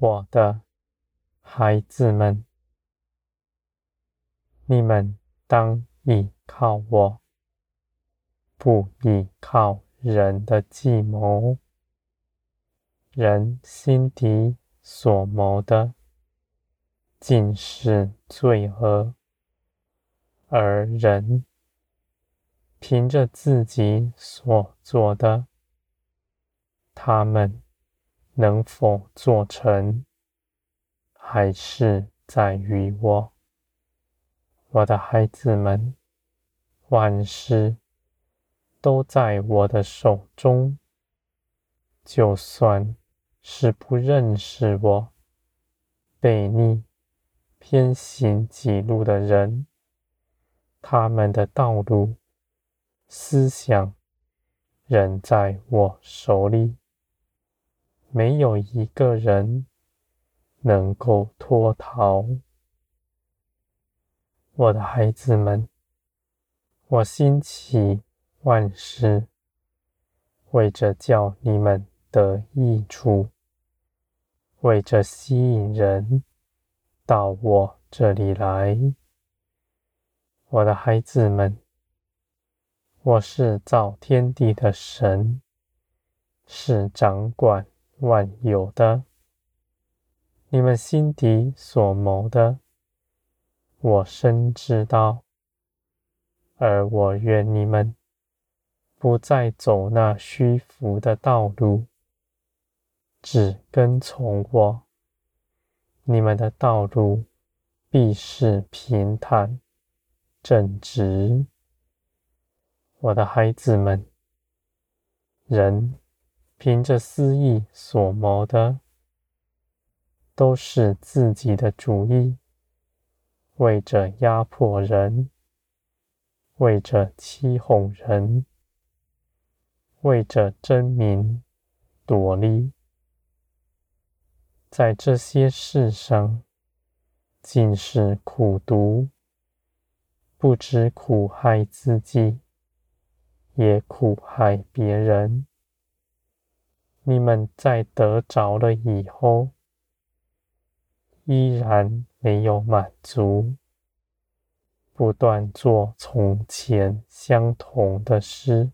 我的孩子们，你们当倚靠我，不倚靠人的计谋。人心底所谋的，尽是罪恶，而人凭着自己所做的，他们能否做成，还是在于我。我的孩子们，万事都在我的手中，就算是不认识我、悖逆、偏行己路的人，他们的道路、思想仍在我手里，没有一个人能够脱逃。我的孩子们，我兴起万事，为着叫你们得益处。为着吸引人到我这里来，我的孩子们，我是造天地的神，是掌管万有的。你们心底所谋的，我深知道，而我愿你们不再走那虚浮的道路。只跟从我，你们的道路必是平坦正直。我的孩子们，人凭着私意所谋的，都是自己的主意，为着压迫人，为着欺哄人，为着争名夺利。在这些事上，尽是苦读，不知苦害自己，也苦害别人。你们在得着了以后，依然没有满足，不断做从前相同的事，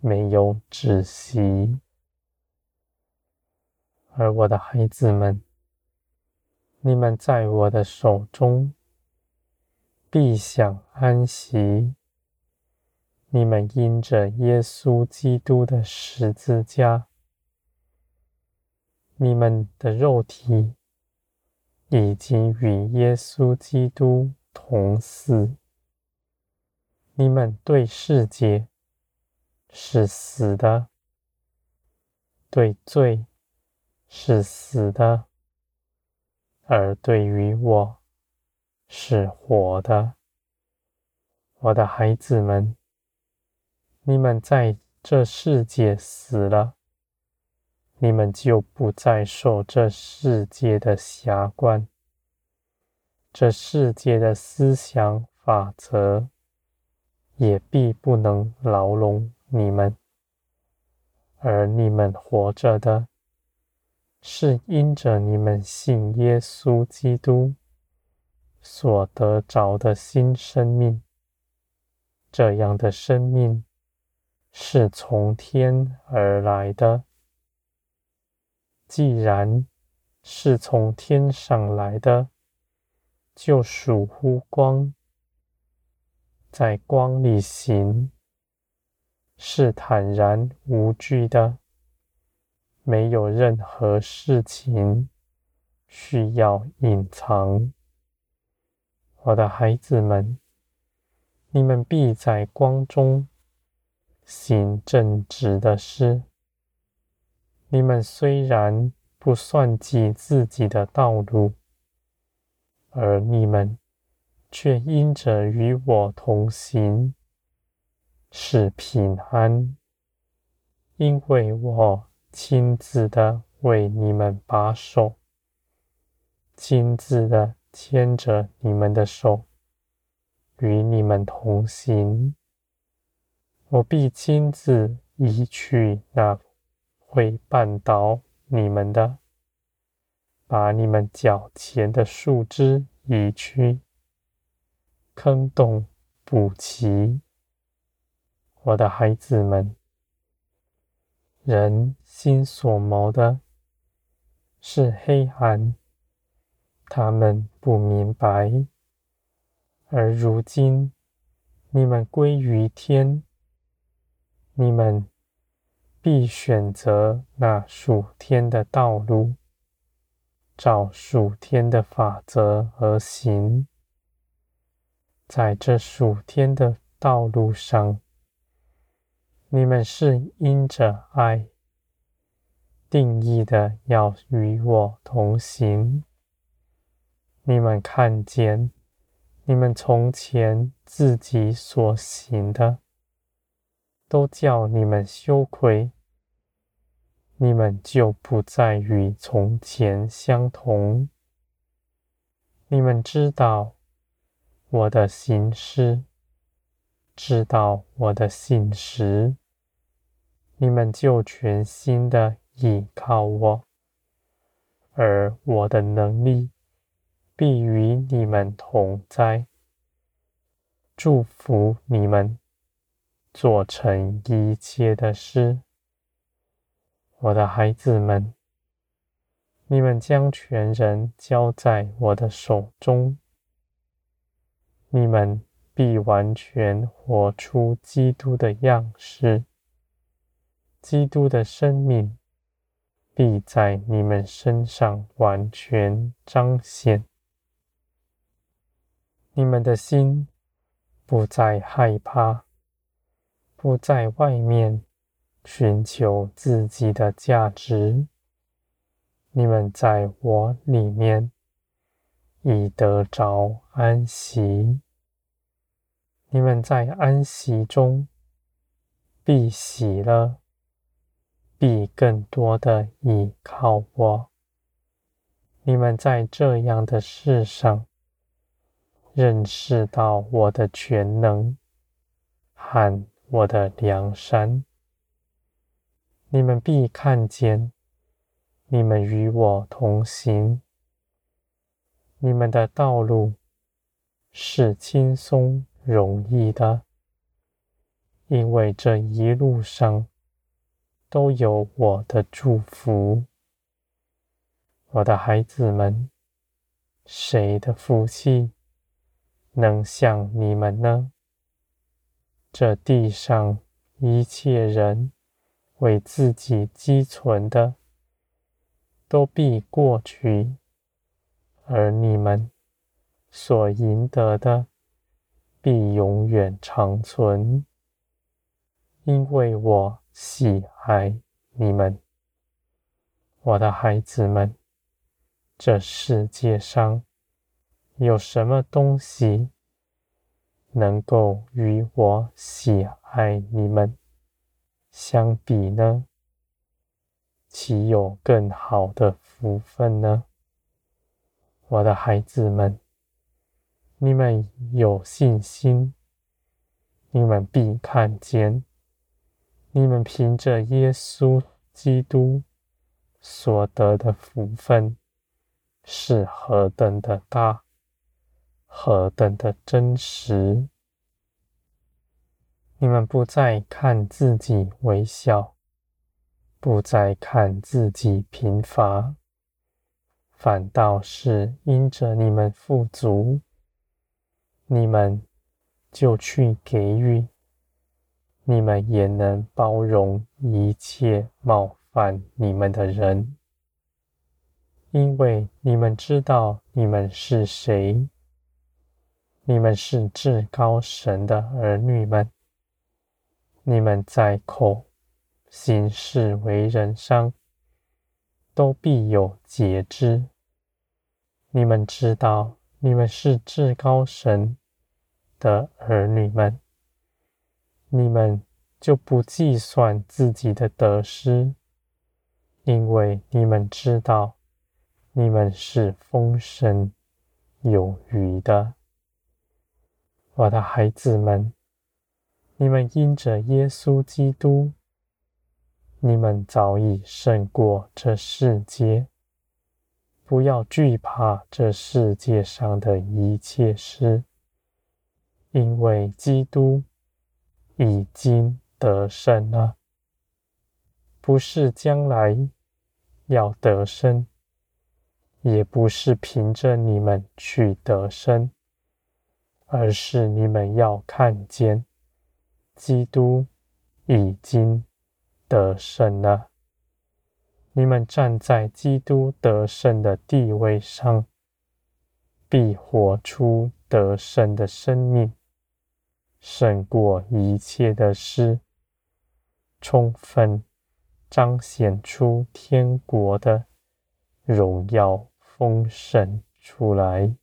没有止息。而我的孩子们，你们在我的手中必享安息。你们因着耶稣基督的十字架，你们的肉体已经与耶稣基督同死。你们对世界是死的，对罪。是死的，而对于我是活的。我的孩子们，你们在这世界死了，你们就不再受这世界的挟冠，这世界的思想法则也必不能牢笼你们，而你们活着的。是因着你们信耶稣基督所得着的新生命，这样的生命是从天而来的。既然是从天上来的，就属乎光，在光里行，是坦然无惧的。没有任何事情需要隐藏，我的孩子们，你们必在光中行正直的事。你们虽然不算计自己的道路，而你们却因着与我同行，是平安，因为我。亲自的为你们把守，亲自的牵着你们的手，与你们同行。我必亲自移去那会绊倒你们的，把你们脚前的树枝移去，坑洞补齐。我的孩子们，人心所谋的是黑暗，他们不明白。而如今，你们归于天，你们必选择那属天的道路，照属天的法则而行。在这属天的道路上，你们是因着爱定义的，要与我同行。你们看见，你们从前自己所行的，都叫你们羞愧，你们就不再与从前相同。你们知道我的行事。知道我的信实，你们就全心的倚靠我，而我的能力必与你们同在，祝福你们做成一切的事。我的孩子们，你们将全人交在我的手中，你们。必完全活出基督的样式，基督的生命必在你们身上完全彰显。你们的心不再害怕，不在外面寻求自己的价值。你们在我里面已得着安息。你们在安息中必喜乐，必更多的倚靠我。你们在这样的事上认识到我的全能和我的梁山。你们必看见，你们与我同行，你们的道路是轻松。容易的，因为这一路上都有我的祝福。我的孩子们，谁的福气能像你们呢？这地上一切人为自己积存的，都必过去，而你们所赢得的，必永远长存，因为我喜爱你们，我的孩子们。这世界上有什么东西能够与我喜爱你们相比呢？岂有更好的福分呢？我的孩子们。你们有信心，你们必看见，你们凭着耶稣基督所得的福分是何等的大，何等的真实。你们不再看自己微小，不再看自己贫乏，反倒是因着你们富足。你们就去给予，你们也能包容一切冒犯你们的人，因为你们知道你们是谁，你们是至高神的儿女们，你们在口、行事为人上都必有节制，你们知道。你们是至高神的儿女们，你们就不计算自己的得失，因为你们知道你们是丰盛有余的。我的孩子们，你们因着耶稣基督，你们早已胜过这世界。不要惧怕这世界上的一切事，因为基督已经得胜了。不是将来要得胜，也不是凭着你们去得胜，而是你们要看见基督已经得胜了。你们站在基督得胜的地位上，必活出得胜的生命，胜过一切的事，充分彰显出天国的荣耀丰盛出来。